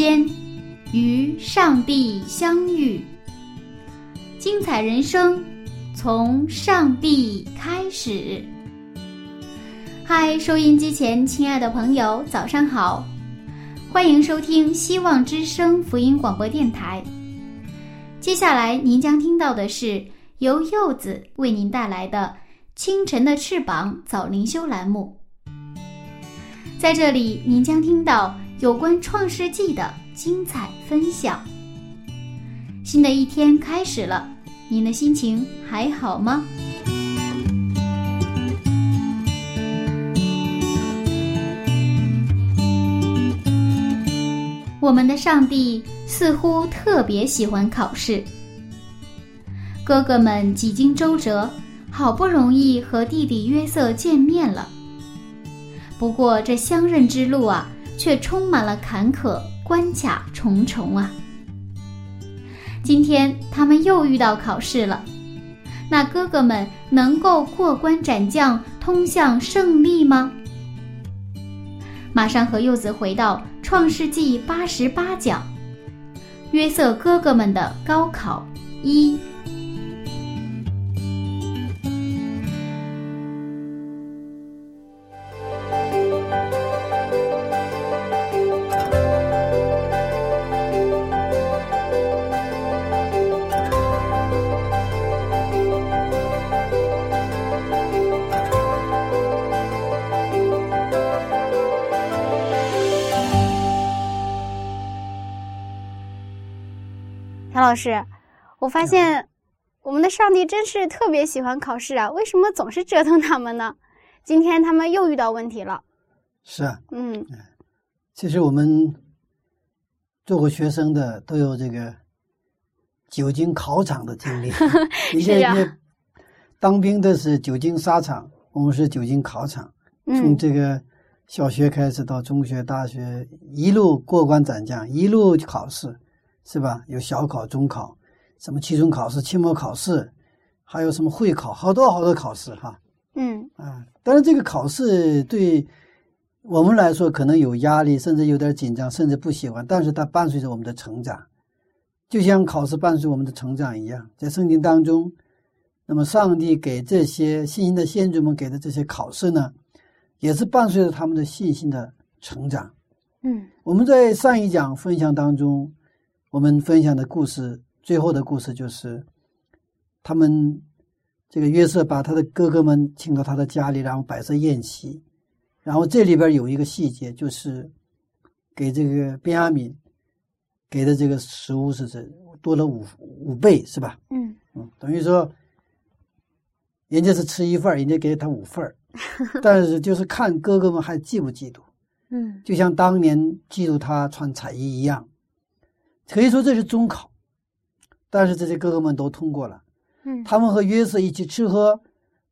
间与上帝相遇，精彩人生从上帝开始。嗨，收音机前亲爱的朋友，早上好，欢迎收听希望之声福音广播电台。接下来您将听到的是由柚子为您带来的《清晨的翅膀》早灵修栏目。在这里，您将听到。有关《创世纪》的精彩分享。新的一天开始了，您的心情还好吗？我们的上帝似乎特别喜欢考试。哥哥们几经周折，好不容易和弟弟约瑟见面了。不过这相认之路啊。却充满了坎坷，关卡重重啊！今天他们又遇到考试了，那哥哥们能够过关斩将，通向胜利吗？马上和柚子回到《创世纪》八十八讲，约瑟哥哥们的高考一。老师，我发现我们的上帝真是特别喜欢考试啊！为什么总是折腾他们呢？今天他们又遇到问题了。是啊，嗯，其实我们做过学生的都有这个久经考场的经历。是呀。当兵的是久经沙场，我们是久经考场。从这个小学开始到中学、大学，一路过关斩将，一路考试。是吧？有小考、中考，什么期中考试、期末考试，还有什么会考，好多好多考试哈。嗯啊，当然这个考试对我们来说可能有压力，甚至有点紧张，甚至不喜欢。但是它伴随着我们的成长，就像考试伴随我们的成长一样。在圣经当中，那么上帝给这些信心的先祖们给的这些考试呢，也是伴随着他们的信心的成长。嗯，我们在上一讲分享当中。我们分享的故事，最后的故事就是，他们这个约瑟把他的哥哥们请到他的家里，然后摆设宴席，然后这里边有一个细节，就是给这个便雅敏给的这个食物是这多了五五倍，是吧？嗯嗯，等于说人家是吃一份人家给他五份但是就是看哥哥们还嫉不嫉妒，嗯，就像当年嫉妒他穿彩衣一样。可以说这是中考，但是这些哥哥们都通过了。嗯，他们和约瑟一起吃喝，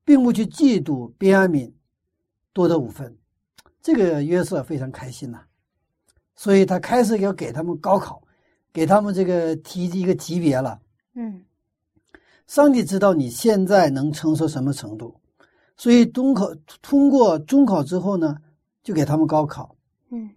并不去嫉妒边安敏多得五分，这个约瑟非常开心呐。所以他开始要给他们高考，给他们这个提一个级别了。嗯，上帝知道你现在能承受什么程度，所以中考通过中考之后呢，就给他们高考。嗯，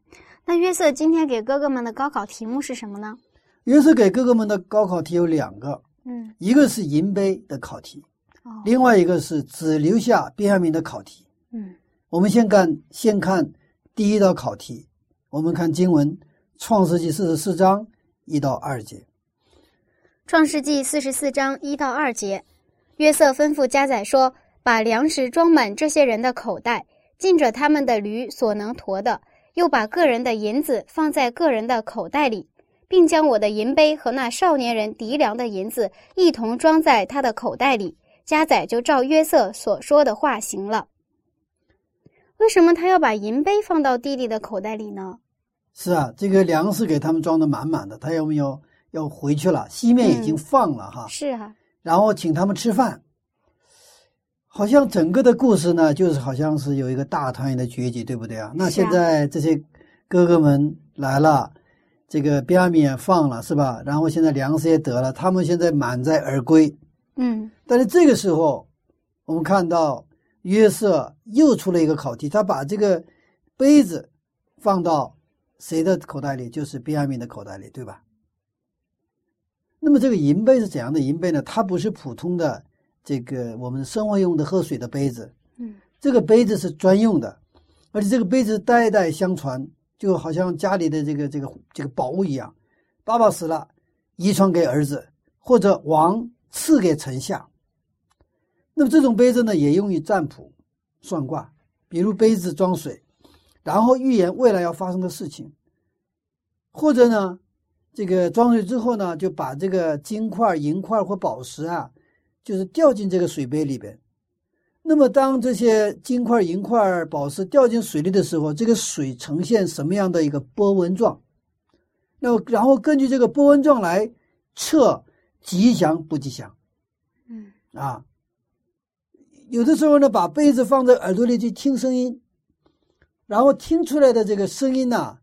那约瑟今天给哥哥们的高考题目是什么呢？约瑟给哥哥们的高考题有两个，嗯，一个是银杯的考题，哦，另外一个是只留下边雅明的考题，嗯，我们先看先看第一道考题，我们看经文《创世纪》四十四章一到二节，《创世纪》四十四章一到二节，约瑟吩咐家宰说：“把粮食装满这些人的口袋，尽着他们的驴所能驮的，又把个人的银子放在个人的口袋里。”并将我的银杯和那少年人敌粮的银子一同装在他的口袋里。加载就照约瑟所说的话行了。为什么他要把银杯放到弟弟的口袋里呢？是啊，这个粮食给他们装的满满的，他要不要要回去了？西面已经放了哈。是啊。然后请他们吃饭，好像整个的故事呢，就是好像是有一个大团圆的结局，对不对啊？那现在这些哥哥们来了，这个边米也放了，是吧？然后现在粮食也得了，他们现在满载而归。嗯。但是这个时候，我们看到约瑟又出了一个考题，他把这个杯子放到谁的口袋里？就是便雅悯的口袋里，对吧？那么这个银杯是怎样的银杯呢？它不是普通的这个我们生活用的喝水的杯子，嗯，这个杯子是专用的，而且这个杯子代代相传，就好像家里的这个这个这个宝物一样。爸爸死了，遗传给儿子，或者王赐给臣下。那么这种杯子呢，也用于占卜、算卦，比如杯子装水，然后预言未来要发生的事情，或者呢。这个装水之后呢，就把这个金块、银块或宝石啊，就是掉进这个水杯里边。那么，当这些金块、银块、宝石掉进水里的时候，这个水呈现什么样的一个波纹状？那然后根据这个波纹状来测吉祥不吉祥。嗯啊，有的时候呢，把杯子放在耳朵里去听声音，然后听出来的这个声音呢。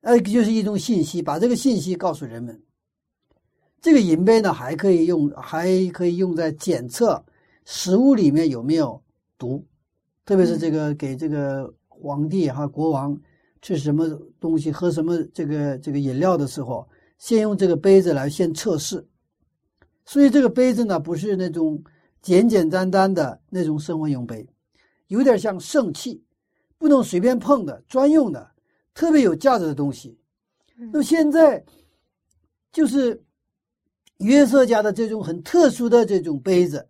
呃，就是一种信息，把这个信息告诉人们。这个银杯呢，还可以用，还可以用在检测食物里面有没有毒，特别是这个给这个皇帝哈国王吃什么东西、喝什么这个这个饮料的时候，先用这个杯子来先测试。所以这个杯子呢，不是那种简简单单的那种生活用杯，有点像圣器，不能随便碰的，专用的。特别有价值的东西，那么现在就是约瑟家的这种很特殊的这种杯子，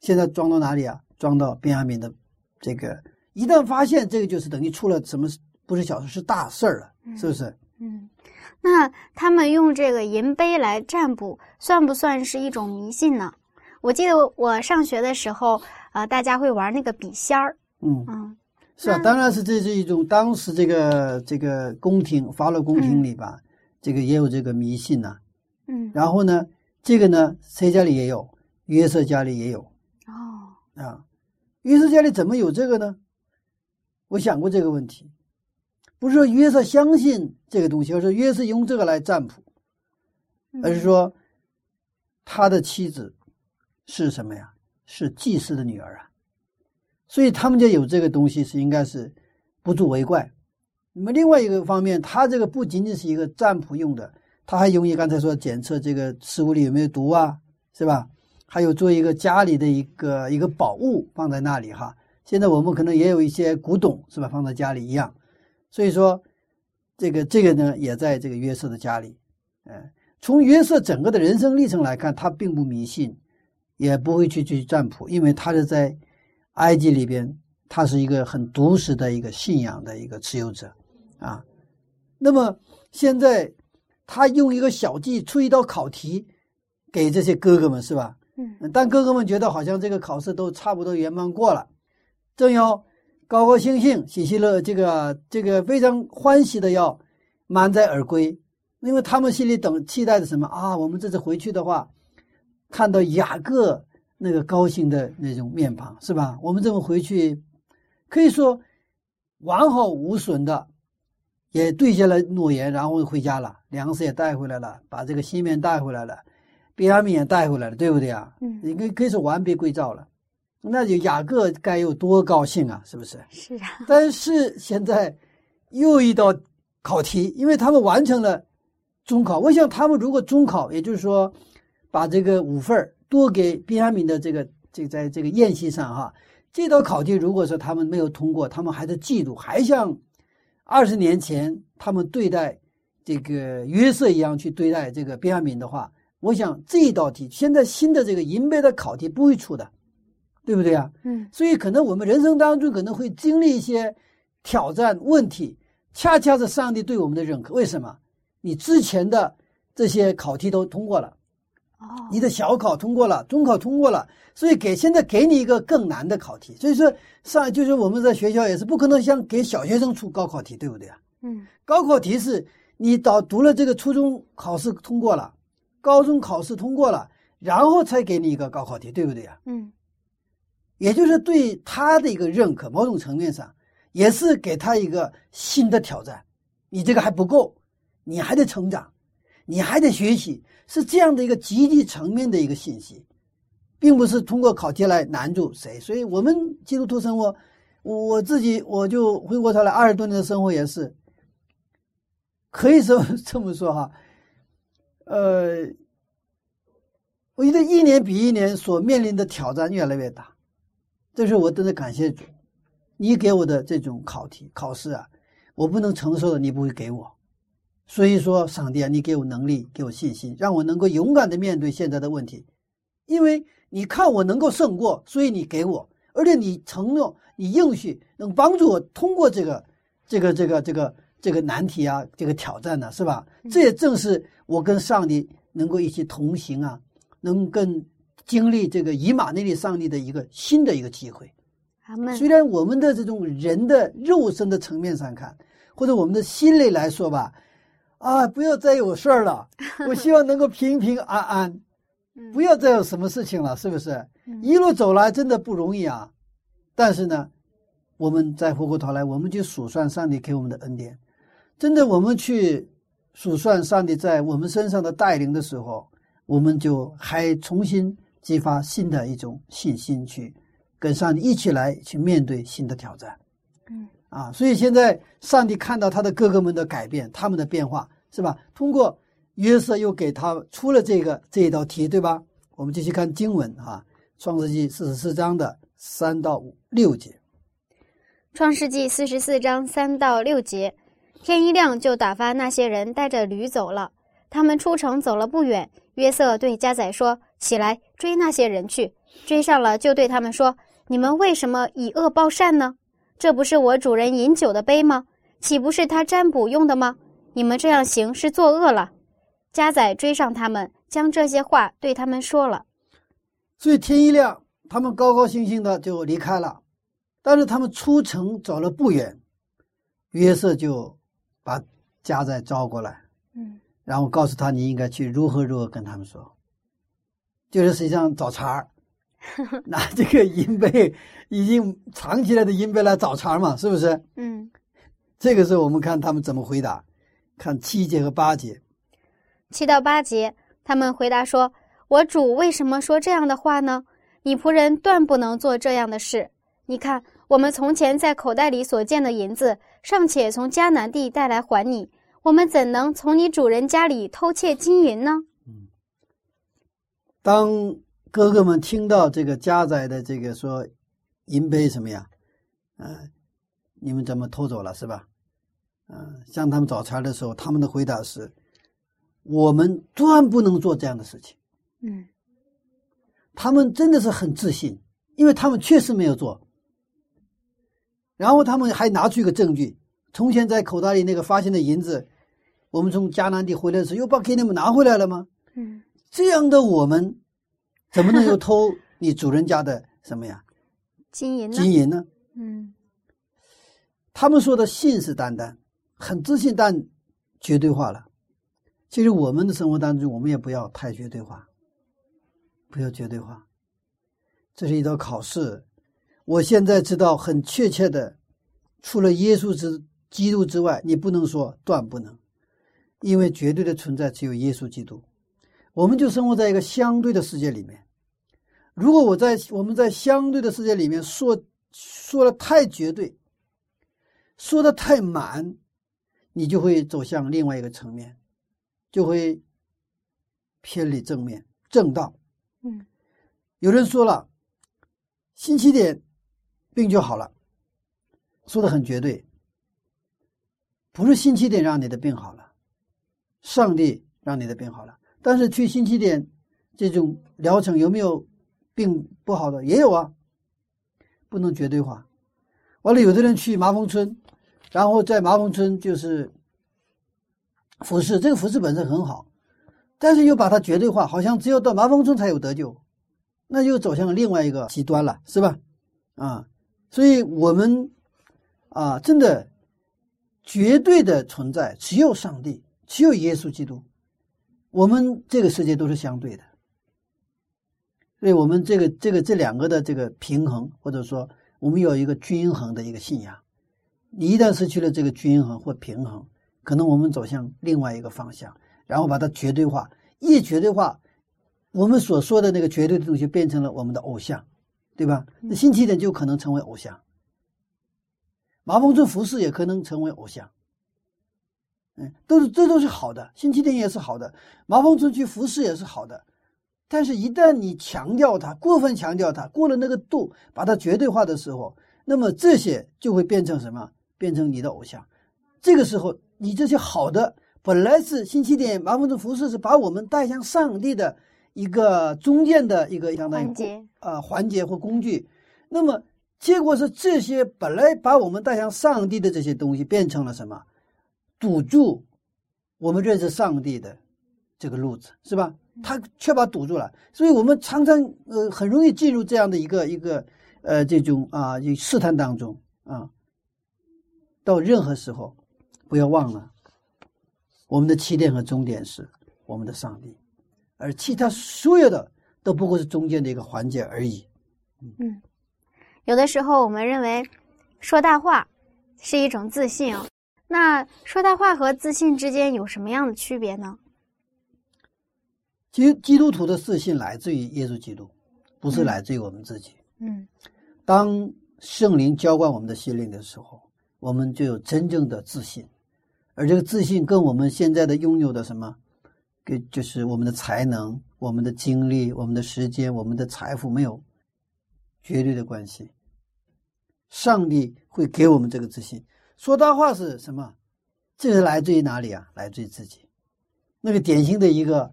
现在装到哪里啊？装到便雅敏的这个，一旦发现这个，就是等于出了什么不是小事，是大事儿了，是不是？嗯，那他们用这个银杯来占卜，算不算是一种迷信呢？我记得我上学的时候，呃，大家会玩那个笔仙儿，嗯嗯。是啊，当然是这是一种当时这个这个宫廷法老宫廷里吧，这个也有这个迷信呐。嗯，然后呢，这个呢，谁家里也有？约瑟家里也有。啊，约瑟家里怎么有这个呢？我想过这个问题，不是说约瑟相信这个东西，而是约瑟用这个来占卜，而是说他的妻子是什么呀？是祭司的女儿啊。所以他们家有这个东西是应该是不足为怪。那么另外一个方面，他这个不仅仅是一个占卜用的，他还用于刚才说检测这个食物里有没有毒啊，是吧？还有做一个家里的一个一个宝物放在那里哈。现在我们可能也有一些古董是吧，放在家里一样。所以说，这个这个呢也在这个约瑟的家里。嗯，从约瑟整个的人生历程来看，他并不迷信，也不会去去占卜，因为他是在。埃及里边，他是一个很独实的一个信仰的一个持有者，啊，那么现在他用一个小计出一道考题给这些哥哥们，是吧？嗯，但哥哥们觉得好像这个考试都差不多圆满过了，正要高高兴兴、喜喜乐，这个这个非常欢喜的要满载而归，因为他们心里等期待着什么啊？我们这次回去的话，看到雅各。那个高兴的那种面庞是吧？我们这么回去，可以说完好无损的，也兑现了诺言，然后回家了，粮食也带回来了，把这个西面带回来了，便雅悯也带回来了，对不对啊？嗯，应该可以说完璧归赵了，那就雅各该有多高兴啊？是不是？是啊。但是现在又一道考题，因为他们完成了中考，我想他们如果中考，也就是说把这个五份儿。多给边雅敏的这个，这在这个宴席上哈，这道考题如果说他们没有通过，他们还在嫉妒，还像二十年前他们对待这个约瑟一样去对待这个边雅敏的话，我想这一道题现在新的这个银杯的考题不会出的，对不对啊？嗯，所以可能我们人生当中可能会经历一些挑战问题，恰恰是上帝对我们的认可。为什么？你之前的这些考题都通过了，哦，你的小考通过了，中考通过了，所以给现在给你一个更难的考题。所以说上就是我们在学校也是不可能像给小学生出高考题，对不对啊？嗯高考题是你导读了这个初中考试通过了，高中考试通过了，然后才给你一个高考题，对不对啊？嗯也就是对他的一个认可，某种层面上也是给他一个新的挑战。你这个还不够，你还得成长，你还得学习，是这样的一个积极层面的一个信息，并不是通过考题来难住谁。所以，我们基督徒生活，我我自己我就回过头来，二十多年的生活也是，可以说 这么说哈，呃，我觉得一年比一年所面临的挑战越来越大。这是我真的感谢主，你给我的这种考题考试啊，我不能承受的，你不会给我。所以说，上帝啊，你给我能力，给我信心，让我能够勇敢的面对现在的问题。因为你看我能够胜过，所以你给我，而且你承诺，你应许能帮助我通过这个、这个、这个、这个、这个难题啊，这个挑战呢、是吧？这也正是我跟上帝能够一起同行啊，能跟经历这个以马内利上帝的一个新的一个机会。虽然我们的这种人的肉身的层面上看，或者我们的心里来说吧，啊，不要再有事儿了，我希望能够平平安安，嗯不要再有什么事情了，是不是？嗯一路走来真的不容易啊，但是呢，我们再回过头来，我们就数算上帝给我们的恩典，真的，我们去数算上帝在我们身上的带领的时候，我们就还重新激发新的一种信心，去跟上帝一起来去面对新的挑战。嗯啊，所以现在上帝看到他的哥哥们的改变，他们的变化，是吧？通过约瑟又给他出了这个这一道题，对吧？我们继续看经文啊，《创世纪》四十四章的三到五六节。创世纪四十四章三到六节，天一亮就打发那些人带着驴走了。他们出城走了不远，约瑟对加载说：“起来追那些人去。”追上了，就对他们说：“你们为什么以恶报善呢？这不是我主人饮酒的杯吗？岂不是他占卜用的吗？你们这样行是作恶了。”加载追上他们，将这些话对他们说了。所以天一亮，他们高高兴兴的就离开了。但是他们出城走了不远，约瑟就把家再招过来，嗯然后告诉他你应该去如何如何跟他们说，就是实际上找茬儿，拿这个银杯已经藏起来的银杯来找茬儿嘛，是不是？嗯，这个时候我们看他们怎么回答，看七节和八节。七到八节，他们回答说：“我主为什么说这样的话呢？你仆人断不能做这样的事。你看，我们从前在口袋里所见的银子，尚且从迦南地带来还你，我们怎能从你主人家里偷窃金银呢？当哥哥们听到这个家宰的这个说银杯什么呀，嗯、你们怎么偷走了是吧？嗯、向他们找茬的时候，他们的回答是：我们断不能做这样的事情。嗯他们真的是很自信，因为他们确实没有做。然后他们还拿出一个证据，从前在口袋里那个发现的银子，我们从迦南地回来的时候，又把给你们拿回来了吗？嗯这样的我们，怎么能够偷你主人家的什么呀 金银呢？金银呢？嗯他们说的信誓旦旦，很自信，但绝对化了。其实我们的生活当中，我们也不要太绝对化，不要绝对化。这是一道考试。我现在知道很确切的，除了耶稣之基督之外，你不能说断不能，因为绝对的存在只有耶稣基督。我们就生活在一个相对的世界里面。如果我在我们在相对的世界里面说说的太绝对，说的太满，你就会走向另外一个层面，就会偏离正面正道。嗯有人说了，新起点病就好了，说的很绝对。不是星期点让你的病好了，上帝让你的病好了。但是去星期点这种疗程有没有病不好的？也有啊，不能绝对化。完了，有的人去麻风村，然后在麻风村就是服饰，这个服饰本身很好，但是又把它绝对化，好像只有到麻风村才有得救，那就走向另外一个极端了，是吧？啊，所以我们啊，真的绝对的存在只有上帝，只有耶稣基督，我们这个世界都是相对的，所以我们这个这个这两个的这个平衡，或者说我们有一个均衡的一个信仰，你一旦失去了这个均衡或平衡。可能我们走向另外一个方向，然后把它绝对化，一绝对化，我们所说的那个绝对的东西变成了我们的偶像，对吧？那新起点就可能成为偶像，麻风村服饰也可能成为偶像，嗯，都是这都是好的，新起点也是好的，麻风村去服饰也是好的，但是，一旦你强调它，过分强调它，过了那个度，把它绝对化的时候，那么这些就会变成什么？变成你的偶像，这个时候。你这些好的本来是新起点，麻风的服饰是把我们带向上帝的一个中间的一个相当于啊环节或工具，那么结果是这些本来把我们带向上帝的这些东西变成了什么？堵住我们认识上帝的这个路子，是吧？他却把堵住了，所以我们常常呃很容易进入这样的一个一个呃这种啊试探当中啊，到任何时候。不要忘了，我们的起点和终点是我们的上帝，而其他所有的都不过是中间的一个环节而已。嗯，有的时候我们认为说大话是一种自信哦，那说大话和自信之间有什么样的区别呢？基基督徒的自信来自于耶稣基督，不是来自于我们自己。嗯，当圣灵浇灌我们的心灵的时候，我们就有真正的自信。而这个自信跟我们现在的拥有的什么，跟就是我们的才能、我们的精力、我们的时间、我们的财富没有绝对的关系。上帝会给我们这个自信。说大话是什么？这是来自于哪里啊？来自于自己。那个典型的一个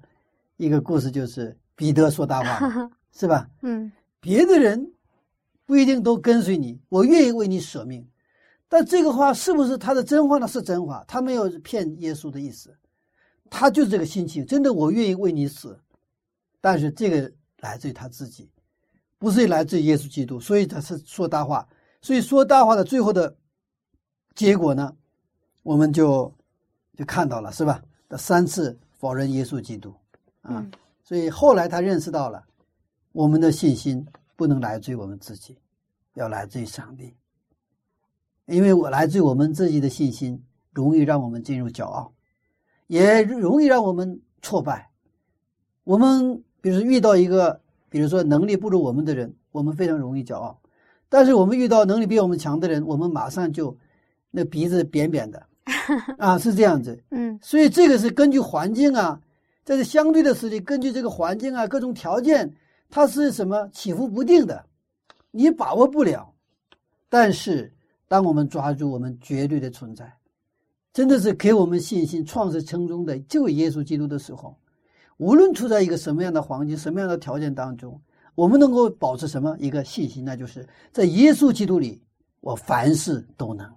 一个故事就是彼得说大话，是吧？嗯。别的人不一定都跟随你，我愿意为你舍命。但这个话是不是他的真话呢？是真话，他没有骗耶稣的意思，他就是这个心情，真的，我愿意为你死。但是这个来自于他自己，不是来自于耶稣基督，所以他是说大话。所以说大话的最后的结果呢，我们就就看到了，是吧？他三次否认耶稣基督啊，所以后来他认识到了，我们的信心不能来自于我们自己，要来自于上帝。因为我来自于我们自己的信心，容易让我们进入骄傲，也容易让我们挫败。我们比如遇到一个，比如说能力不如我们的人，我们非常容易骄傲；但是我们遇到能力比我们强的人，我们马上就那鼻子扁扁的 啊，是这样子。嗯，所以这个是根据环境啊，这是相对的实力，根据这个环境啊，各种条件，它是什么起伏不定的，你把握不了。但是。当我们抓住我们绝对的存在，真的是给我们信心、创始成终的就耶稣基督的时候，无论处在一个什么样的环境、什么样的条件当中，我们能够保持什么一个信心？那就是在耶稣基督里，我凡事都能。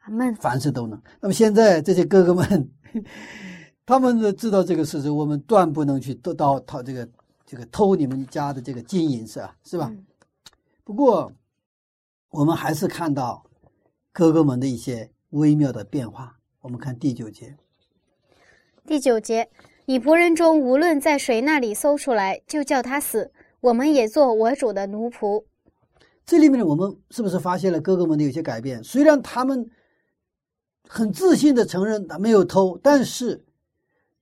阿门。凡事都能。那么现在这些哥哥们，他们都知道这个事实，我们断不能去得到他这个这个偷你们家的这个金银，是吧？是吧？不过，我们还是看到。哥哥们的一些微妙的变化，我们看第九节。第九节，以仆人中无论在谁那里搜出来，就叫他死。我们也做我主的奴仆。这里面呢，我们是不是发现了哥哥们的有些改变？虽然他们很自信的承认他没有偷，但是，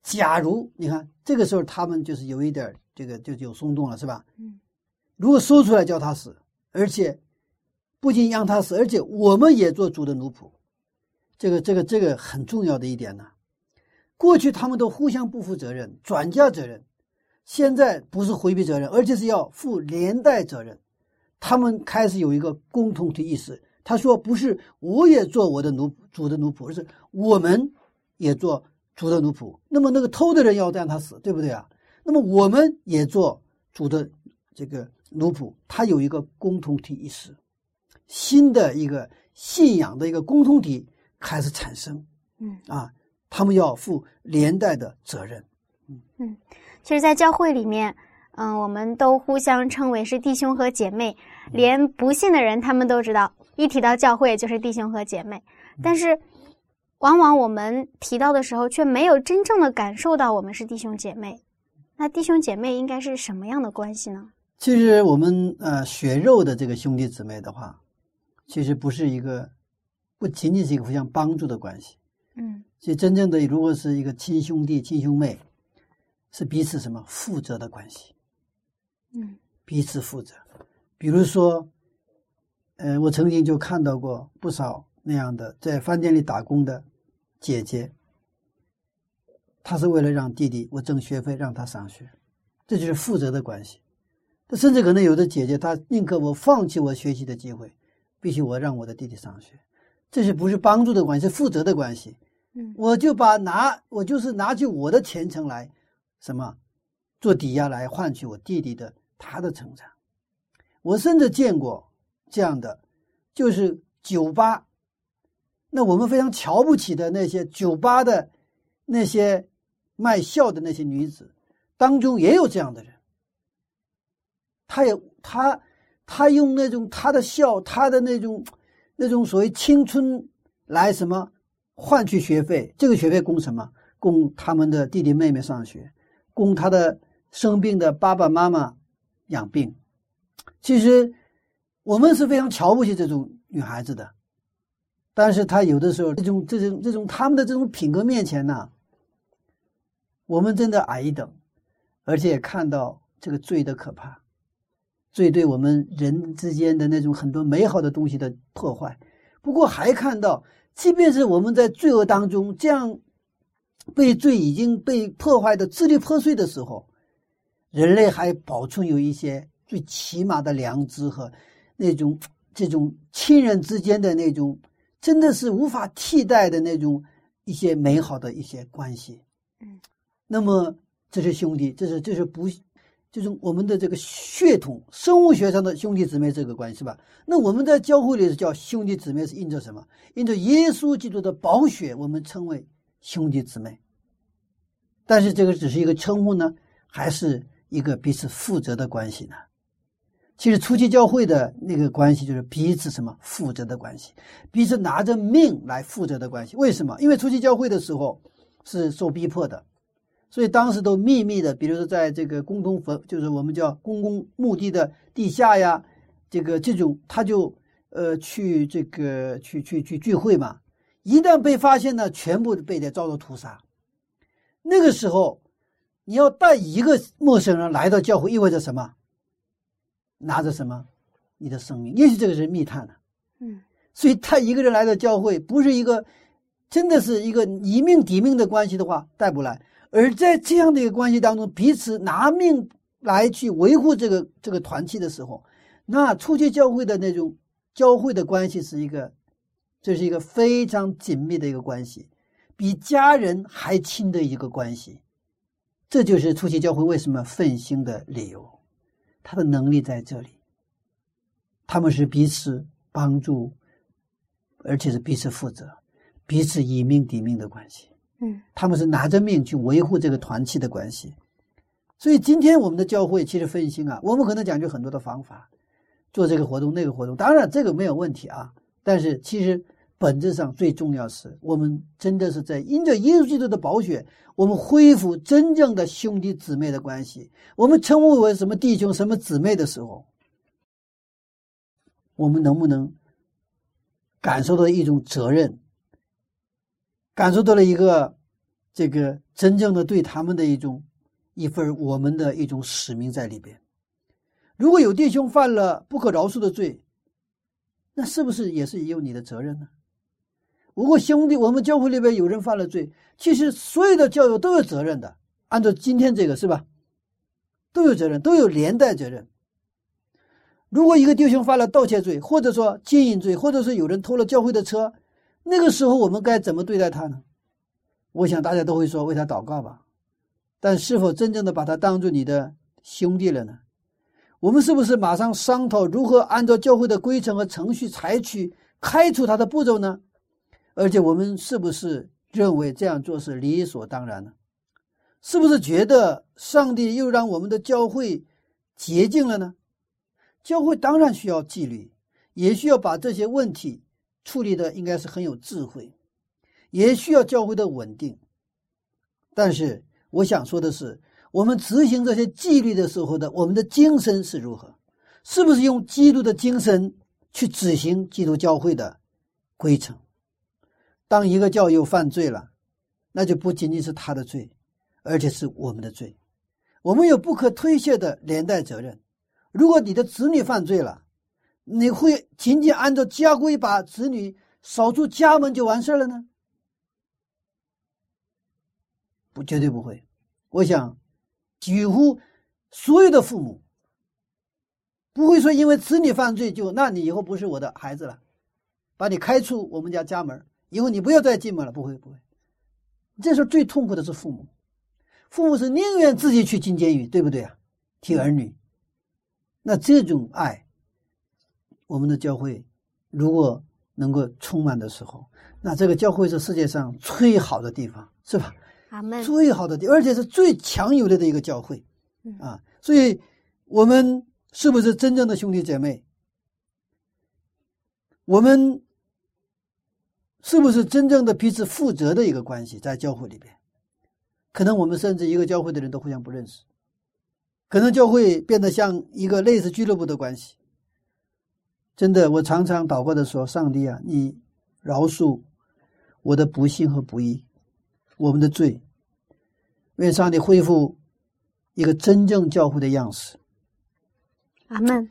假如你看这个时候，他们就是有一点这个就有松动了，是吧？嗯。如果说出来叫他死，而且。不仅让他死，而且我们也做主的奴仆，这个、这个、这个很重要的一点呢。过去他们都互相不负责任，转嫁责任；现在不是回避责任，而且是要负连带责任。他们开始有一个共同体意识。他说：“不是我也做我的奴主的奴仆，而是我们也做主的奴仆。那么那个偷的人要让他死，对不对啊？那么我们也做主的这个奴仆。他有一个共同体意识。”新的一个信仰的一个共同体开始产生，嗯啊，他们要负连带的责任。嗯，其实，在教会里面，嗯，我们都互相称为是弟兄和姐妹，连不信的人他们都知道，一提到教会就是弟兄和姐妹。但是，往往我们提到的时候，却没有真正的感受到我们是弟兄姐妹。那弟兄姐妹应该是什么样的关系呢？其实我们呃血肉的这个兄弟姊妹的话，其实不是一个，不仅仅是一个互相帮助的关系。嗯，所以真正的如果是一个亲兄弟、亲兄妹，是彼此什么负责的关系。嗯，彼此负责。比如说，呃，我曾经就看到过不少那样的在饭店里打工的姐姐，她是为了让弟弟我挣学费让他上学，这就是负责的关系。甚至可能有的姐姐，她宁可我放弃我学习的机会，必须我让我的弟弟上学，这是不是帮助的关系？是负责的关系。嗯，我就把拿我就是拿起我的前程来，什么做抵押来换取我弟弟的他的成长。我甚至见过这样的，就是酒吧，那我们非常瞧不起的那些酒吧的那些卖笑的那些女子当中，也有这样的人。他也他他用那种他的笑，他的那种那种所谓青春来什么换取学费？这个学费供什么？供他们的弟弟妹妹上学，供他的生病的爸爸妈妈养病。其实我们是非常瞧不起这种女孩子的，但是她有的时候这种这种这种他们的这种品格面前呢，我们真的矮一等，而且也看到这个罪的可怕。罪对我们人之间的那种很多美好的东西的破坏，不过还看到，即便是我们在罪恶当中这样被罪已经被破坏的支离破碎的时候，人类还保存有一些最起码的良知和那种这种亲人之间的那种真的是无法替代的那种一些美好的一些关系。嗯，那么这是兄弟，这是这是不。就是我们的这个血统，生物学上的兄弟姊妹这个关系吧。那我们在教会里叫兄弟姊妹，是印着什么？印着耶稣基督的宝血，我们称为兄弟姊妹。但是这个只是一个称呼呢，还是一个彼此负责的关系呢？其实初期教会的那个关系就是彼此什么负责的关系，彼此拿着命来负责的关系。为什么？因为初期教会的时候是受逼迫的。所以当时都秘密的，比如说在这个共同坟，就是我们叫公共墓地的地下呀，这个这种他就呃去这个去去去聚会嘛。一旦被发现呢，全部被他遭到屠杀。那个时候，你要带一个陌生人来到教会，意味着什么？拿着什么？你的生命？也许这个是密探呢。嗯，所以他一个人来到教会，不是一个真的是一个以命抵命的关系的话，带不来。而在这样的一个关系当中，彼此拿命来去维护这个这个团契的时候，那初期教会的那种教会的关系是一个，这是一个非常紧密的一个关系，比家人还亲的一个关系。这就是初期教会为什么奋兴的理由，他的能力在这里。他们是彼此帮助，而且是彼此负责，彼此以命抵命的关系。嗯，他们是拿着命去维护这个团契的关系，所以今天我们的教会其实分心啊，我们可能讲究很多的方法，做这个活动那个活动，当然这个没有问题啊，但是其实本质上最重要是我们真的是在因着耶稣基督的宝血，我们恢复真正的兄弟姊妹的关系。我们称呼为什么弟兄、什么姊妹的时候，我们能不能感受到一种责任？感受到了一个，这个真正的对他们的一种一份我们的一种使命在里边。如果有弟兄犯了不可饶恕的罪，那是不是也是也有你的责任呢？如果兄弟，我们教会里边有人犯了罪，其实所有的教友都有责任的。按照今天这个是吧，都有责任，都有连带责任。如果一个弟兄犯了盗窃罪，或者说奸淫罪，或者是有人偷了教会的车。那个时候我们该怎么对待他呢？我想大家都会说为他祷告吧，但是否真正的把他当做你的兄弟了呢？我们是不是马上商讨如何按照教会的规程和程序采取开除他的步骤呢？而且我们是不是认为这样做是理所当然呢？是不是觉得上帝又让我们的教会洁净了呢？教会当然需要纪律，也需要把这些问题处理的应该是很有智慧，也需要教会的稳定。但是我想说的是，我们执行这些纪律的时候的我们的精神是如何？是不是用基督的精神去执行基督教会的规程？当一个教友犯罪了，那就不仅仅是他的罪。而且是我们的罪，我们有不可推卸的连带责任。如果你的子女犯罪了，你会仅仅按照家规把子女扫出家门就完事了呢？不，绝对不会。我想，几乎所有的父母不会说因为子女犯罪就那你以后不是我的孩子了，把你开出我们家家门，以后你不要再进门了。不会，不会。这时候最痛苦的是父母。父母是宁愿自己去进监狱，对不对啊？替儿女，那这种爱，我们的教会如果能够充满的时候，那这个教会是世界上最好的地方，是吧？阿门。最好的地，而且是最强有力的一个教会，啊！所以，我们是不是真正的兄弟姐妹？我们是不是真正的彼此负责的一个关系，在教会里边？可能我们甚至一个教会的人都互相不认识，可能教会变得像一个类似俱乐部的关系。真的，我常常祷告的时候：“上帝啊，你饶恕我的不幸和不义，我们的罪。愿上帝恢复一个真正教会的样式。”阿门。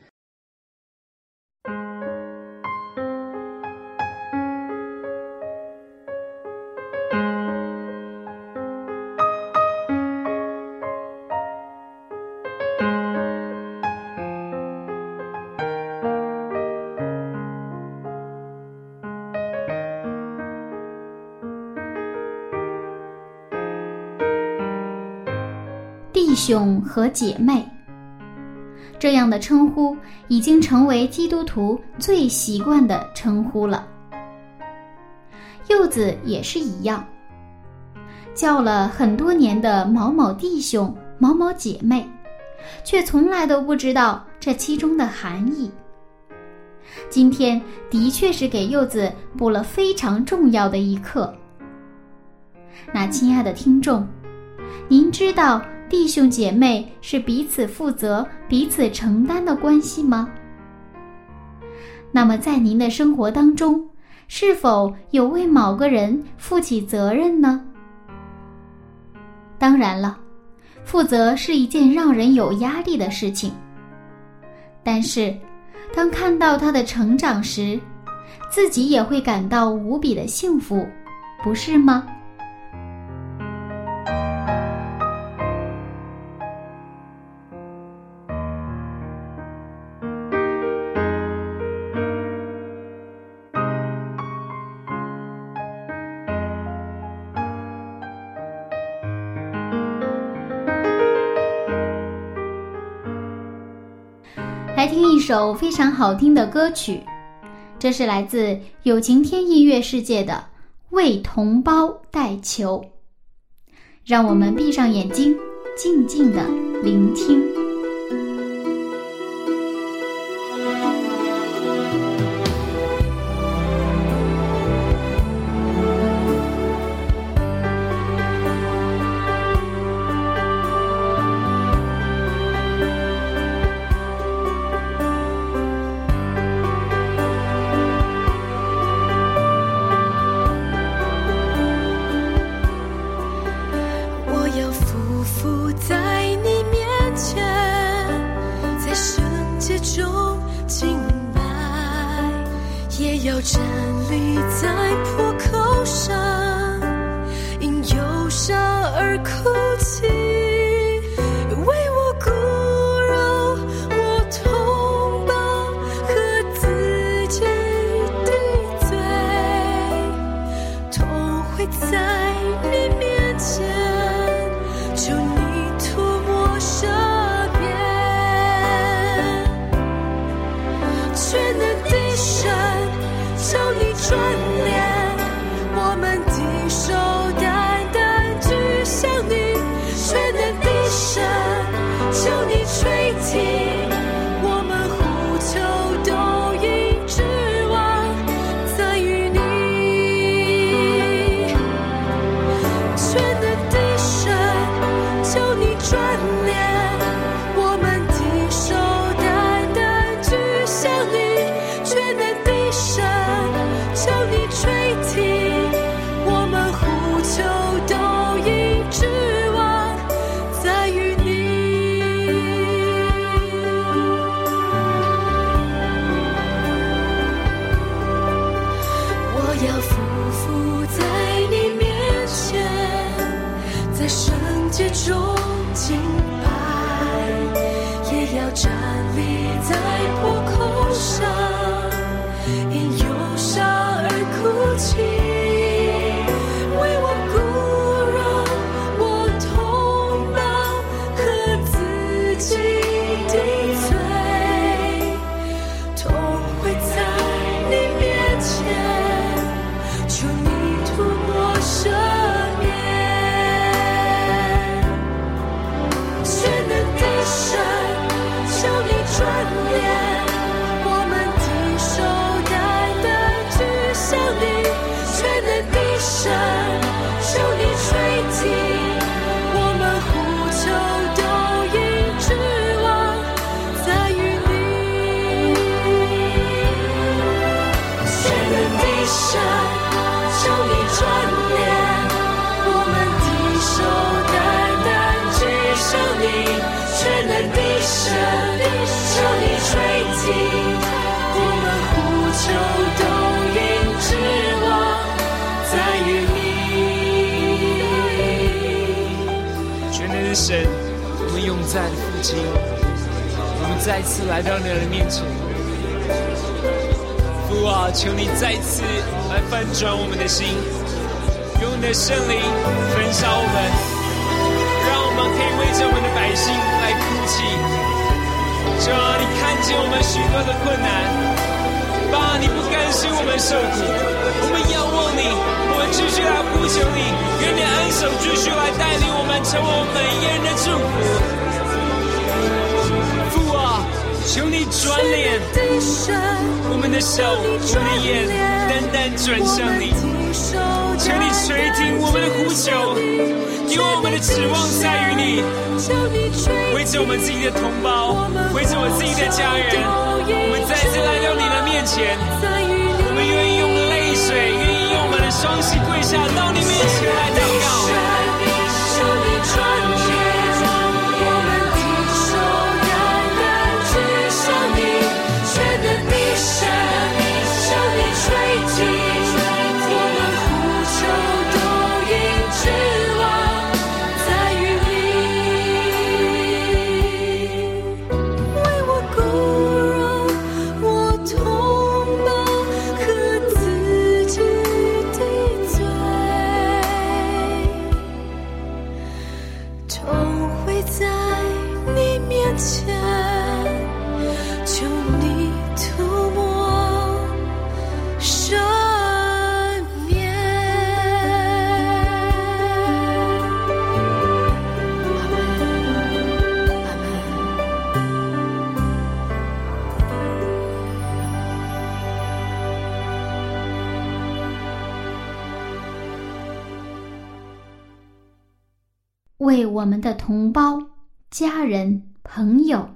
弟兄和姐妹，这样的称呼已经成为基督徒最习惯的称呼了。柚子也是一样，叫了很多年的某某弟兄、某某姐妹，却从来都不知道这其中的含义。今天的确是给柚子补了非常重要的一课。那亲爱的听众，您知道？弟兄姐妹是彼此负责、彼此承担的关系吗？那么，在您的生活当中，是否有为某个人负起责任呢？当然了，负责是一件让人有压力的事情。但是，当看到他的成长时，自己也会感到无比的幸福，不是吗？首非常好听的歌曲，这是来自友晴天音乐世界的《为同胞代球》，让我们闭上眼睛，静静的聆听。我们再次来到你的面前。父啊，求你再次来翻转我们的心，用你的圣灵焚烧我们，让我们可以为着我们的百姓来哭泣。主啊，你看见我们许多的困难，爸，你不甘心我们受苦，我们仰望你，我们继续来呼求你，愿你的恩手继续来带领我们，成为我们每一个人的祝福。父啊，求你转脸。我们的手，我们的眼，单单转向你，求你垂听我们的呼求，因为我们的指望在于你。为着我们自己的同胞，为着我自己的家人，我们再次来到你的面前，我们愿意用泪水，愿意用我们的双膝跪下到你面前来祷告。我们的同胞、家人、朋友、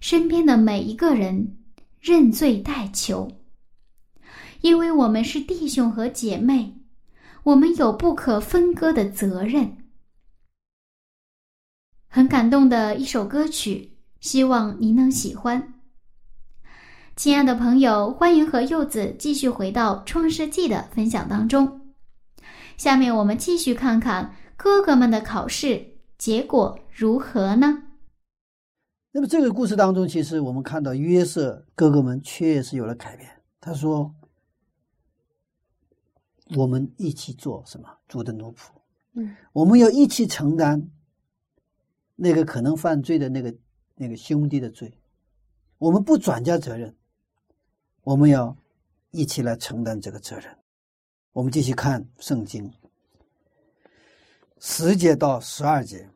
身边的每一个人认罪代求，因为我们是弟兄和姐妹，我们有不可分割的责任。很感动的一首歌曲，希望您能喜欢。亲爱的朋友，欢迎和柚子继续回到《创世纪》的分享当中。下面我们继续看看哥哥们的考试结果如何呢？那么这个故事当中，其实我们看到约瑟哥哥们确实有了改变。他说：“我们一起做什么主的奴仆？嗯，我们要一起承担那个可能犯罪的那个那个兄弟的罪。我们不转嫁责任，我们要一起来承担这个责任。”我们继续看圣经十节到十二节。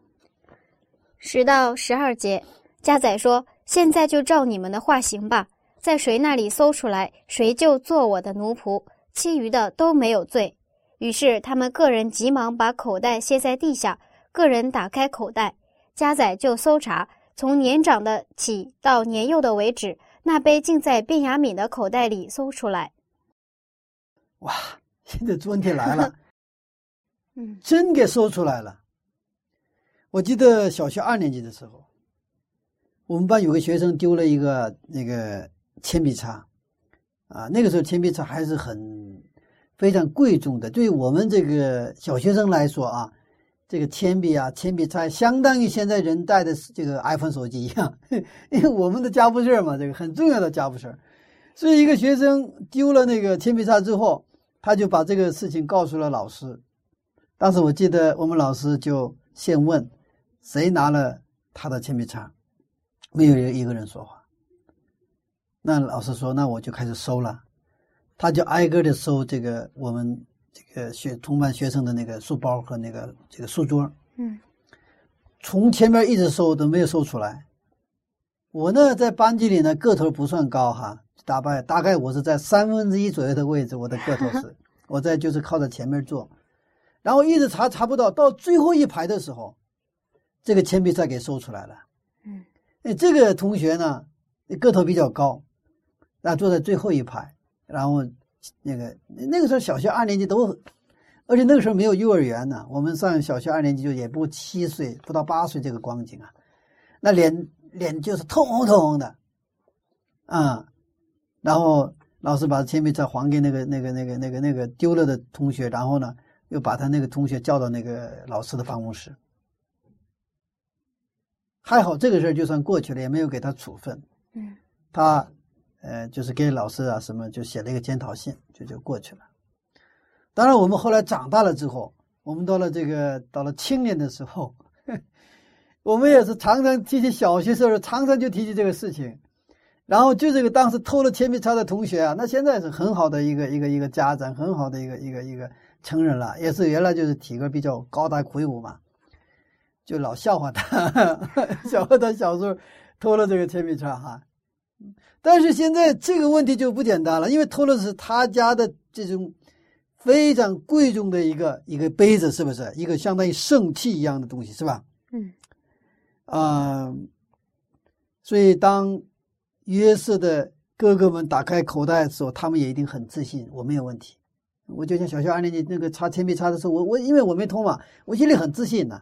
十到十二节，加载说：“现在就照你们的话行吧，在谁那里搜出来，谁就做我的奴仆，其余的都没有罪。”于是他们个人急忙把口袋卸在地下，个人打开口袋，加载就搜查，从年长的起到年幼的为止，那杯竟在卞雅敏的口袋里搜出来。哇，现在问题来了，嗯真给搜出来了。我记得小学二年级的时候，我们班有个学生丢了一个那个铅笔擦，啊，那个时候铅笔擦还是很非常贵重的，对于我们这个小学生来说啊，这个铅笔啊，铅笔擦相当于现在人带的这个 iPhone 手机一样，因为我们的家务事儿嘛，这个很重要的家务事儿。所以一个学生丢了那个铅笔擦之后，他就把这个事情告诉了老师。当时我记得我们老师就先问谁拿了他的铅笔擦，没有一个人说话。那老师说：“那我就开始搜了。”他就挨个的搜这个我们这个学同班学生的那个书包和那个这个书桌，嗯从前面一直搜都没有搜出来。我呢在班级里呢个头不算高哈，大概大概我是在三分之一左右的位置，我的个头是 我在就是靠在前面坐，然后一直查查不到，到最后一排的时候，这个铅笔擦给搜出来了。嗯，哎，这个同学呢个头比较高，那坐在最后一排，然后那个那个时候小学二年级都，而且那个时候没有幼儿园呢，我们上小学二年级就也不七岁不到八岁这个光景啊，那脸脸就是通红通红的，啊，然后老师把铅笔擦还给那个那个那个那个那个丢了的同学，然后呢又把他那个同学叫到那个老师的办公室。还好这个事儿就算过去了，也没有给他处分。嗯他呃就是给老师啊什么就写了一个检讨信，就就过去了。当然，我们后来长大了之后，我们到了这个到了青年的时候，我们也是常常提起小学时候，常常就提起这个事情。然后就这个当时偷了铅笔擦的同学啊，那现在是很好的一个一个一个家长，很好的一个一个一个成人了，也是原来就是体格比较高大魁梧嘛，就老笑话他，笑话他小时候偷了这个铅笔叉哈。但是现在这个问题就不简单了，因为偷的是他家的这种非常贵重的一个一个杯子，是不是？一个相当于圣器一样的东西，是吧？嗯啊、所以当约瑟的哥哥们打开口袋的时候，他们也一定很自信，我没有问题。我就像小学二年级那个擦铅笔擦的时候，我我因为我没偷嘛，我心里很自信呐、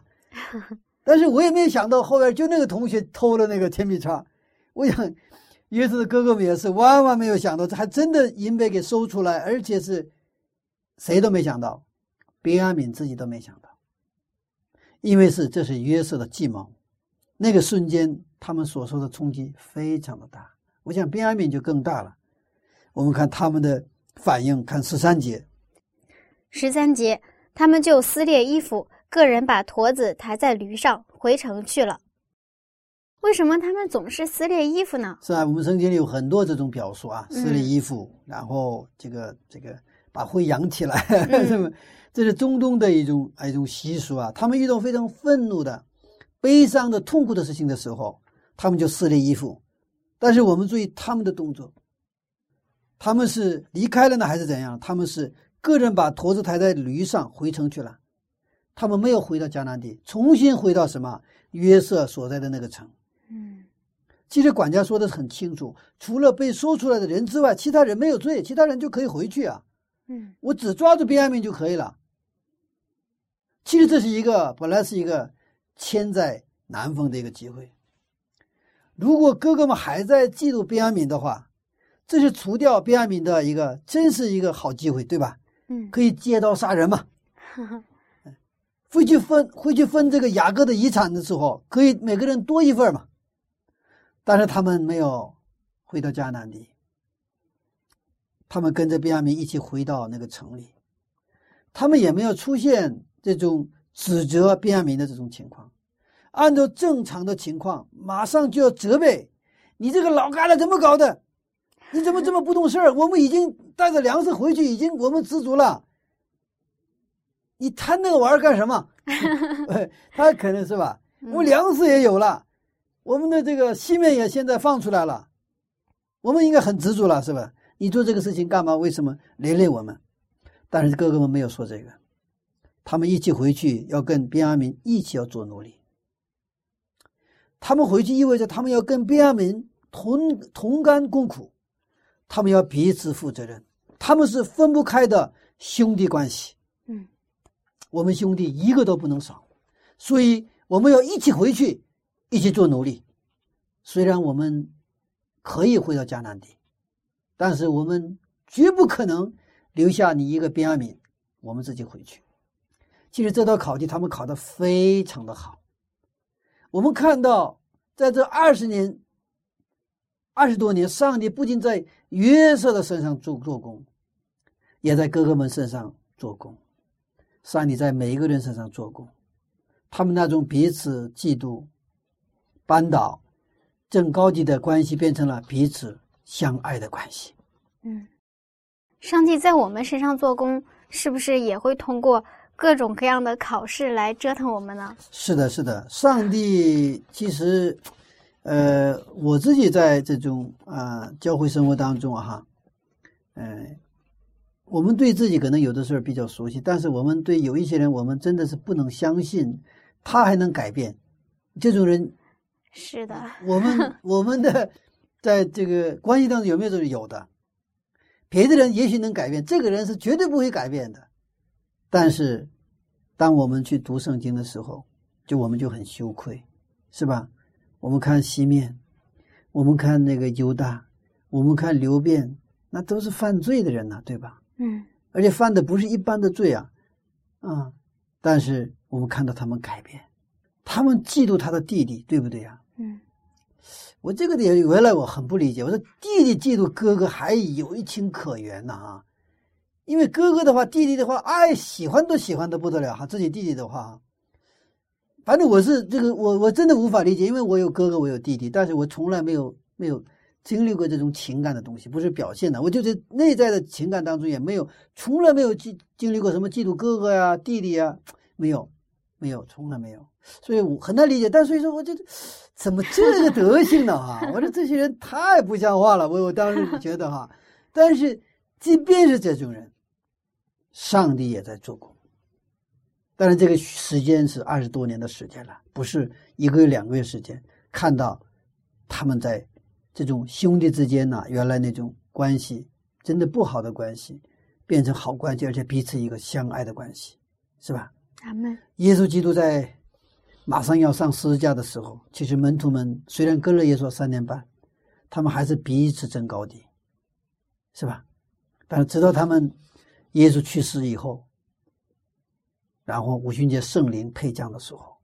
但是我也没有想到后边就那个同学偷了那个铅笔擦，我想约瑟的哥哥们也是万万没有想到，这还真的银杯给搜出来，而且是谁都没想到，别亚敏自己都没想到，因为是这是约瑟的计谋。那个瞬间，他们所受的冲击非常的大。我想便雅悯就更大了。我们看他们的反应，看十三节，十三节，他们就撕裂衣服，个人把驼子抬在驴上，回城去了。为什么他们总是撕裂衣服呢？是啊，我们圣经里有很多这种表述啊，撕裂嗯衣服，然后这个这个把灰扬起来？这是中东的一种啊一种习俗啊。他们遇到非常愤怒的、悲伤的、痛苦的事情的时候，他们就撕裂衣服。但是我们注意他们的动作，他们是离开了呢，还是怎样？他们是个人把驼子抬在驴上回城去了，他们没有回到迦南地，重新回到什么约瑟所在的那个城。嗯其实管家说的很清楚，除了被说出来的人之外，其他人没有罪，其他人就可以回去啊。嗯我只抓住便雅悯就可以了。其实这是一个本来是一个千载难逢的一个机会。如果哥哥们还在嫉妒便雅悯的话，这是除掉便雅悯的一个真是一个好机会，对吧？嗯可以借刀杀人嘛。哈哈回去分会去分这个雅各的遗产的时候，可以每个人多一份嘛。但是他们没有回到迦南地，他们跟着便雅悯一起回到那个城里，他们也没有出现这种指责便雅悯的这种情况。按照正常的情况，马上就要责备你这个老疙瘩怎么搞的？你怎么这么不懂事儿？我们已经带着粮食回去，已经我们知足了。你贪那个玩意儿干什么？哎他可能是吧？我们粮食也有了，我们的这个西面也现在放出来了，我们应该很知足了，是吧？你做这个事情干嘛？为什么连累我们？但是哥哥们没有说这个，他们一起回去要跟便雅悯一起要做奴隶。他们回去意味着他们要跟便雅悯同同甘共苦，他们要彼此负责任，他们是分不开的兄弟关系。嗯，我们兄弟一个都不能少，所以我们要一起回去，一起做努力。虽然我们可以回到迦南地，但是我们绝不可能留下你一个便雅悯，我们自己回去。其实这道考题他们考得非常的好。我们看到，在这二十年、二十多年，上帝不仅在约瑟的身上做做工，也在哥哥们身上做工。上帝在每一个人身上做工，他们那种彼此嫉妒、扳倒、正高级的关系，变成了彼此相爱的关系。嗯，上帝在我们身上做工，是不是也会通过各种各样的考试来折腾我们呢？是的，是的，上帝其实，呃，我自己在这种啊、教会生活当中啊哈，嗯、我们对自己可能有的时候比较熟悉，但是我们对有一些人，我们真的是不能相信他还能改变。这种人，是的，我们 我们的在这个关系当中有没有这种有的？别的人也许能改变，这个人是绝对不会改变的。但是，当我们去读圣经的时候，就我们就很羞愧，是吧？我们看西面，我们看那个犹大，我们看流辩，那都是犯罪的人呐、对吧？嗯而且犯的不是一般的罪啊，啊！但是我们看到他们改变，他们嫉妒他的弟弟，对不对呀、嗯我这个点原来我很不理解，我说弟弟嫉妒哥哥还有一情可原呢啊，因为哥哥的话，弟弟的话，哎，喜欢都喜欢的不得了哈，自己弟弟的话，反正我是这个我我真的无法理解，因为我有哥哥，我有弟弟，但是我从来没有没有经历过这种情感的东西，不是表现的，我就是内在的情感当中也没有，从来没有经经历过什么嫉妒哥哥呀、弟弟呀，没有，没有，从来没有。所以我很难理解，但所以说我觉得怎么这个德行呢？哈，我说这些人太不像话了。我我当时觉得哈，但是即便是这种人，上帝也在做工。当然，这个时间是二十多年的时间了，不是一个月两个月时间。看到他们在这种兄弟之间呢，原来那种关系真的不好的关系，变成好关系，而且彼此一个相爱的关系，是吧？阿门。耶稣基督在马上要上十字架的时候，其实门徒们虽然跟了耶稣三年半，他们还是彼此争高低，是吧？但是直到他们耶稣去世以后，然后五旬节圣灵配降的时候，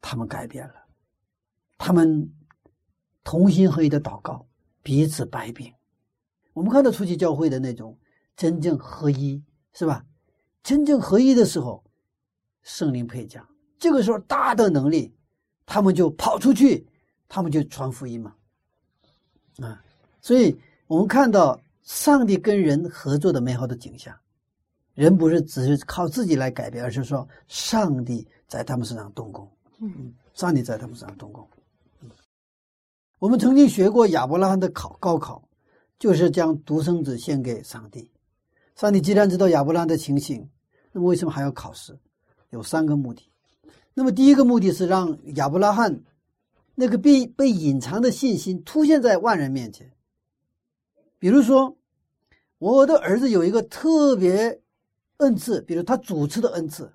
他们改变了，他们同心合一的祷告，彼此掰饼。我们看到初期教会的那种真正合一，是吧？真正合一的时候，圣灵配降，这个时候大的能力，他们就跑出去，他们就传福音嘛，啊，所以我们看到上帝跟人合作的美好的景象，人不是只是靠自己来改变，而是说上帝在他们身上动工，嗯，上帝在他们身上动工。嗯我们曾经学过亚伯拉罕的考高考，就是将独生子献给上帝。上帝既然知道亚伯拉罕的情形，那么为什么还要考试？有三个目的。那么第一个目的是让亚伯拉罕那个被被隐藏的信心凸现在万人面前。比如说，我的儿子有一个特别恩赐，比如他主持的恩赐。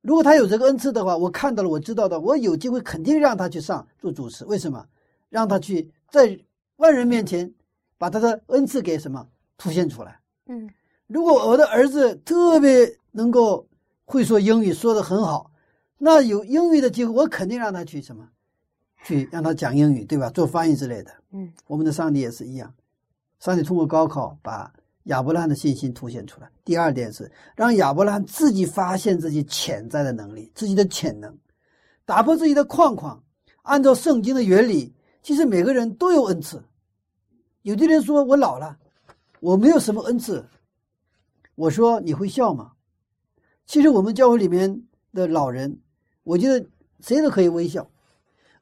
如果他有这个恩赐的话，我看到了，我知道的，我有机会肯定让他去上做主持。为什么？让他去在万人面前把他的恩赐给什么凸显出来。嗯如果我的儿子特别能够会说英语，说的很好，那有英语的机会，我肯定让他去什么，去让他讲英语，对吧？做翻译之类的。嗯我们的上帝也是一样，上帝通过高考把亚伯拉罕的信心凸显出来。第二点是让亚伯拉罕自己发现自己潜在的能力，自己的潜能，打破自己的框框。按照圣经的原理，其实每个人都有恩赐。有的人说我老了，我没有什么恩赐。我说你会笑吗？其实我们教会里面的老人，我觉得谁都可以微笑，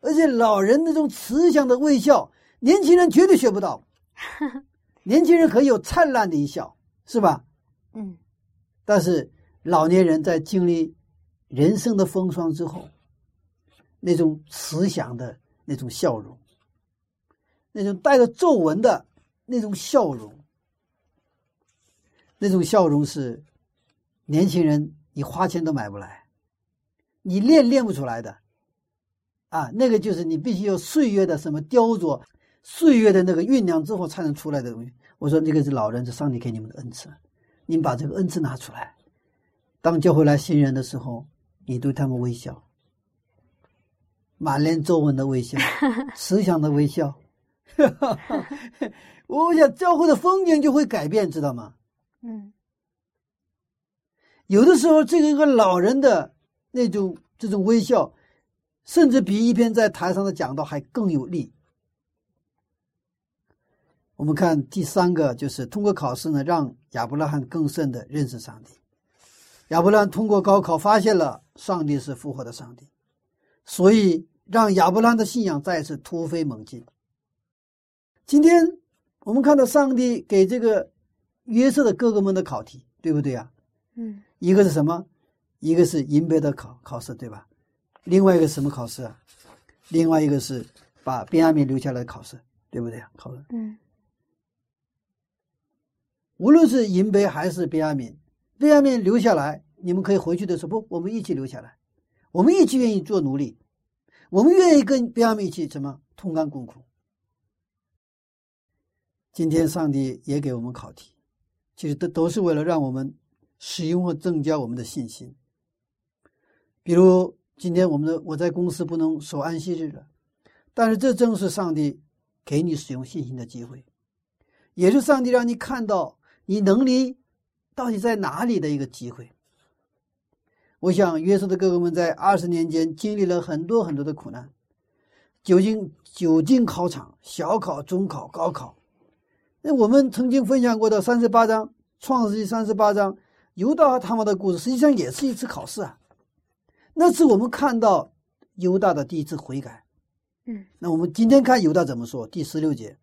而且老人那种慈祥的微笑，年轻人绝对学不到。年轻人可以有灿烂的一笑，是吧？嗯但是老年人在经历人生的风霜之后，那种慈祥的那种笑容，那种带着皱纹的那种笑容，那种笑容是年轻人你花钱都买不来，你练练不出来的，啊，那个就是你必须有岁月的什么雕琢，岁月的那个酝酿之后才能出来的东西。我说这个是老人，是上帝给你们的恩赐，你们把这个恩赐拿出来，当教会来新人的时候，你对他们微笑。满脸皱纹的微笑，慈祥的微笑，我想教会的风景就会改变，知道吗？嗯有的时候，这个一个老人的那种这种微笑，甚至比一篇在台上的讲道还更有力。我们看第三个，就是通过考试呢，让亚伯拉罕更深的认识上帝。亚伯拉罕通过高考发现了上帝是复活的上帝。所以让亚伯拉罕的信仰再次突飞猛进。今天我们看到上帝给这个约瑟的哥哥们的考题，对不对啊？嗯一个是什么？一个是银杯的考考试，对吧？另外一个什么考试啊？另外一个是把便雅悯留下来的考试，对不对啊？考试，嗯无论是银杯还是便雅悯，便雅悯留下来，你们可以回去的时候不，我们一起留下来，我们一起愿意做奴隶，我们愿意跟便雅悯一起什么同甘共苦。今天上帝也给我们考题，其实都都是为了让我们使用和增加我们的信心。比如今天我们的我在公司不能守安息日了，但是这正是上帝给你使用信心的机会，也是上帝让你看到你能力到底在哪里的一个机会。我想约瑟的哥哥们在二十年间经历了很多很多的苦难，久经久经考场，小考、中考、高考。那我们曾经分享过的三十八章《创世纪》三十八章，犹大和他们的故事，实际上也是一次考试啊。那次我们看到犹大的第一次悔改。嗯，那我们今天看犹大怎么说？第十六节，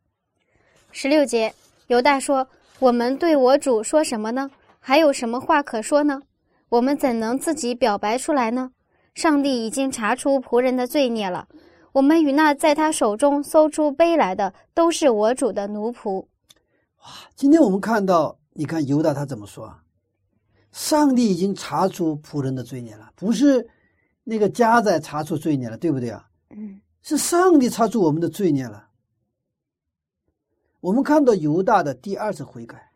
十六节，犹大说：“我们对我主说什么呢？还有什么话可说呢？我们怎能自己表白出来呢？上帝已经查出仆人的罪孽了。我们与那在他手中搜出杯来的，都是我主的奴仆。哇今天我们看到，你看犹大他怎么说啊？上帝已经查出仆人的罪孽了，不是那个家在查出罪孽了，对不对啊？嗯是上帝查出我们的罪孽了。我们看到犹大的第二次悔改，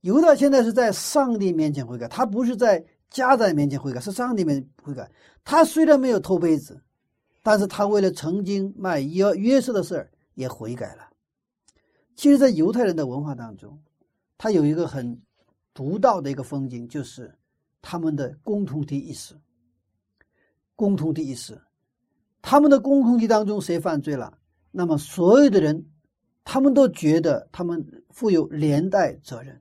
犹大现在是在上帝面前悔改，他不是在家在面前悔改，是上帝面前悔改。他虽然没有偷杯子，但是他为了曾经卖约约瑟的事儿也悔改了。其实，在犹太人的文化当中，他有一个很独到的一个风景，就是他们的共同体意识。共同体意识，他们的共同体当中谁犯罪了，那么所有的人，他们都觉得他们负有连带责任。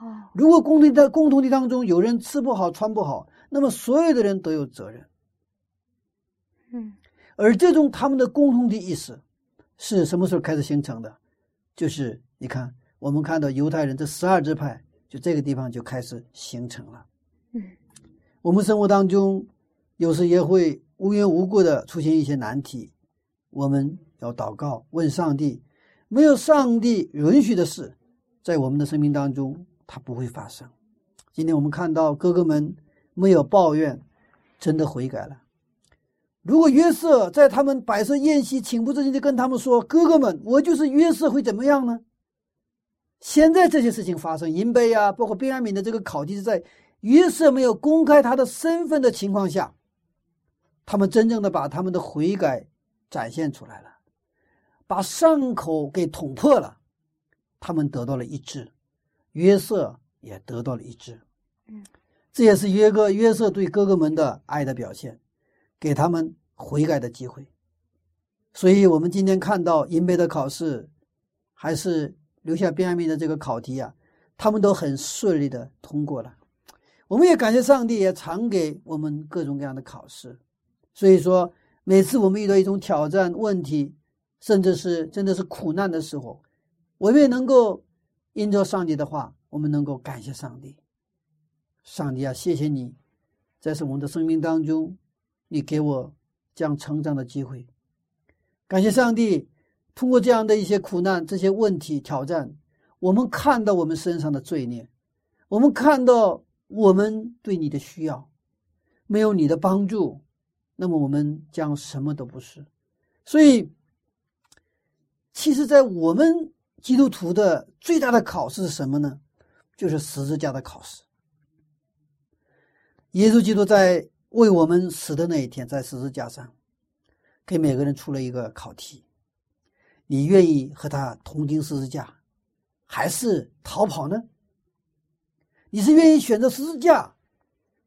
哦，如果共同体在共同体当中有人吃不好穿不好，那么所有的人都有责任。嗯而这种他们的共同体意识是什么时候开始形成的？就是你看，我们看到犹太人这十二支派，就这个地方就开始形成了。嗯，我们生活当中有时也会无缘无故的出现一些难题，我们要祷告问上帝，没有上帝允许的事，在我们的生命当中它不会发生。今天我们看到哥哥们没有抱怨，真的悔改了。如果约瑟在他们摆设宴席，情不自禁的跟他们说：“哥哥们，我就是约瑟，会怎么样呢？”现在这些事情发生，银杯啊，包括便雅悯的这个考题是在约瑟没有公开他的身份的情况下，他们真正的把他们的悔改展现出来了，把伤口给捅破了，他们得到了医治，约瑟也得到了医治。嗯，这也是约哥约瑟对哥哥们的爱的表现。给他们悔改的机会，所以我们今天看到银杯的考试，还是留下便雅悯的这个考题啊，他们都很顺利的通过了。我们也感谢上帝，也常给我们各种各样的考试。所以说，每次我们遇到一种挑战、问题，甚至是真的是苦难的时候，我们也能够因着上帝的话，我们能够感谢上帝。上帝啊，谢谢你，在是我们的生命当中。你给我这样成长的机会。感谢上帝，通过这样的一些苦难、这些问题、挑战，我们看到我们身上的罪孽，我们看到我们对你的需要，没有你的帮助，那么我们将什么都不是。所以，其实，在我们基督徒的最大的考试是什么呢？就是十字架的考试。耶稣基督在为我们死的那一天，在十字架上，给每个人出了一个考题：你愿意和他同钉十字架，还是逃跑呢？你是愿意选择十字架，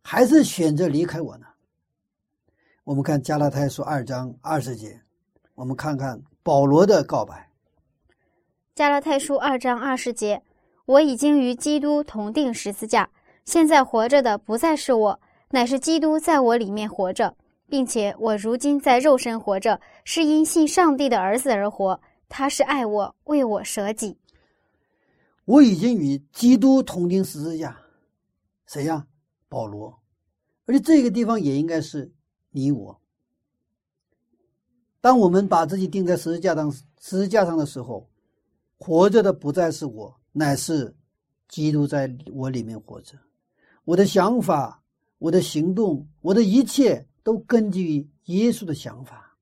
还是选择离开我呢？我们看加拉太书二章二十节，我们看看保罗的告白。加拉太书二章二十节：我已经与基督同定十字架。现在活着的不再是我，乃是基督在我里面活着，并且我如今在肉身活着，是因信上帝的儿子而活。他是爱我，为我舍己。我已经与基督同钉十字架，谁呀？保罗。而且这个地方也应该是你我。当我们把自己钉在十字架上，十字架上的时候，活着的不再是我，乃是基督在我里面活着。我的想法、我的行动、我的一切都根据于耶稣的想法，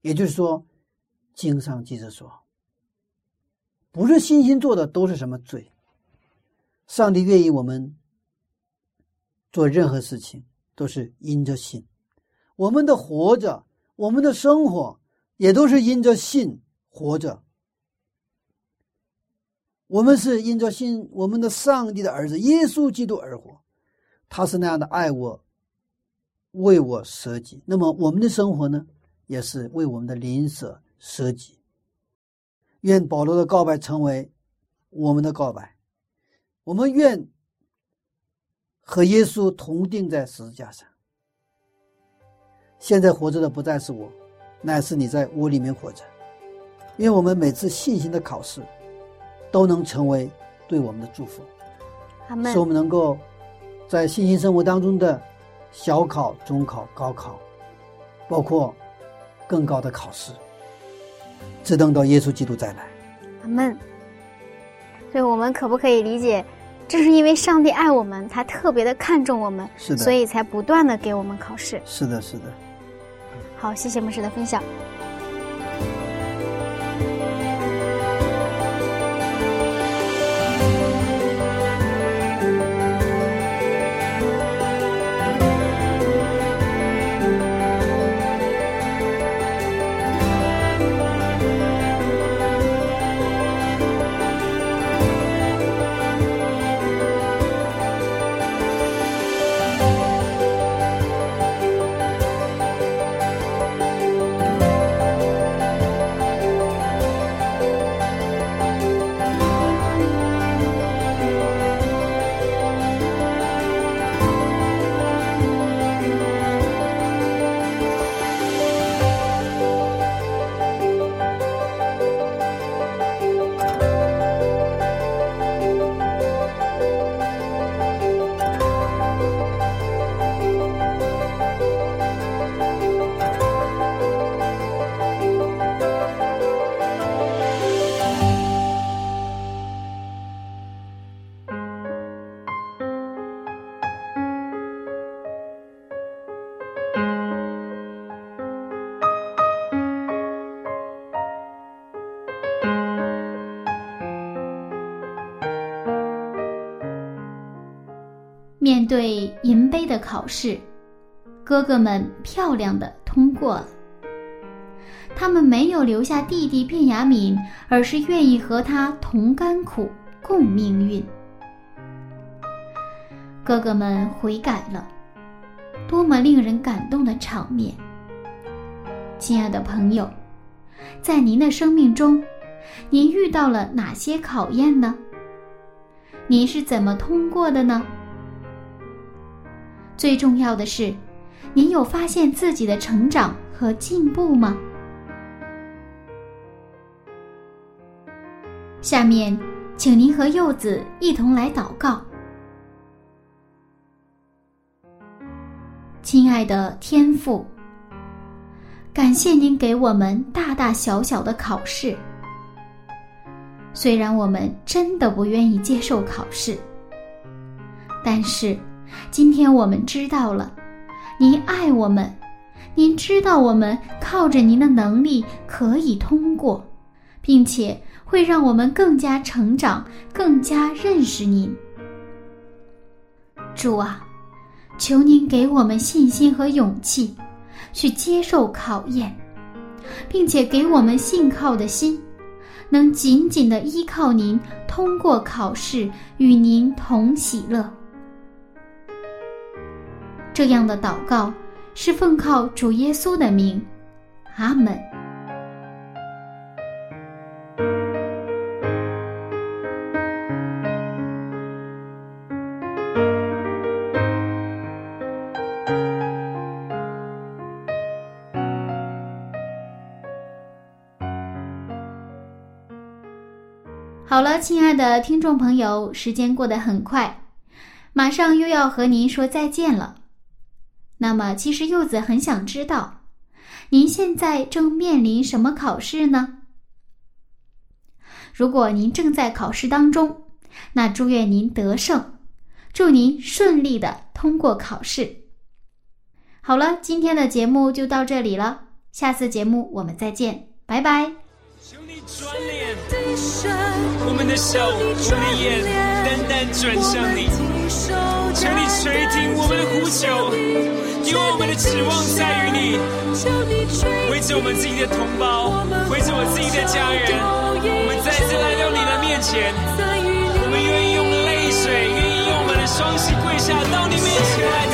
也就是说，经上记着说，不是信心做的都是什么罪。上帝愿意我们做任何事情都是因着信，我们的活着、我们的生活也都是因着信活着。我们是因着信我们的上帝的儿子耶稣基督而活。他是那样的爱我，为我舍己。那么我们的生活呢，也是为我们的邻舍舍己。愿保罗的告白成为我们的告白。我们愿和耶稣同定在十字架上。现在活着的不再是我，乃是你在我里面活着。愿我们每次信心的考试，都能成为对我们的祝福，使。我们能够。在信心生活当中的小考、中考、高考，包括更高的考试，只等到耶稣基督再来。阿门。所以，我们可不可以理解，正是因为上帝爱我们，他特别的看重我们，是的所以才不断的给我们考试。是的，是的。好，谢谢牧师的分享。银杯的考试，哥哥们漂亮的通过了。他们没有留下弟弟卞雅敏，而是愿意和他同甘苦、共命运。哥哥们悔改了，多么令人感动的场面！亲爱的朋友，在您的生命中，您遇到了哪些考验呢？您是怎么通过的呢？最重要的是，您有发现自己的成长和进步吗？下面，请您和柚子一同来祷告。亲爱的天父，感谢您给我们大大小小的考试。虽然我们真的不愿意接受考试，但是今天我们知道了，您爱我们，您知道我们靠着您的能力可以通过，并且会让我们更加成长，更加认识您。主啊，求您给我们信心和勇气，去接受考验，并且给我们信靠的心。能紧紧的依靠您，通过考试与您同喜乐。这样的祷告是奉靠主耶稣的名，阿门。好了，亲爱的听众朋友，时间过得很快，马上又要和您说再见了。那么，其实柚子很想知道，您现在正面临什么考试呢？如果您正在考试当中，那祝愿您得胜，祝您顺利的通过考试。好了，今天的节目就到这里了，下次节目我们再见，拜拜。转脸，我们的手，我们的眼，单单转向你。求你垂听我们的呼求，因为我们的指望在于你。为着我们自己的同胞，为着我自己的家人，我们再次来到你的面前。我们愿意用泪水，愿意用我们的双膝跪下到你面前来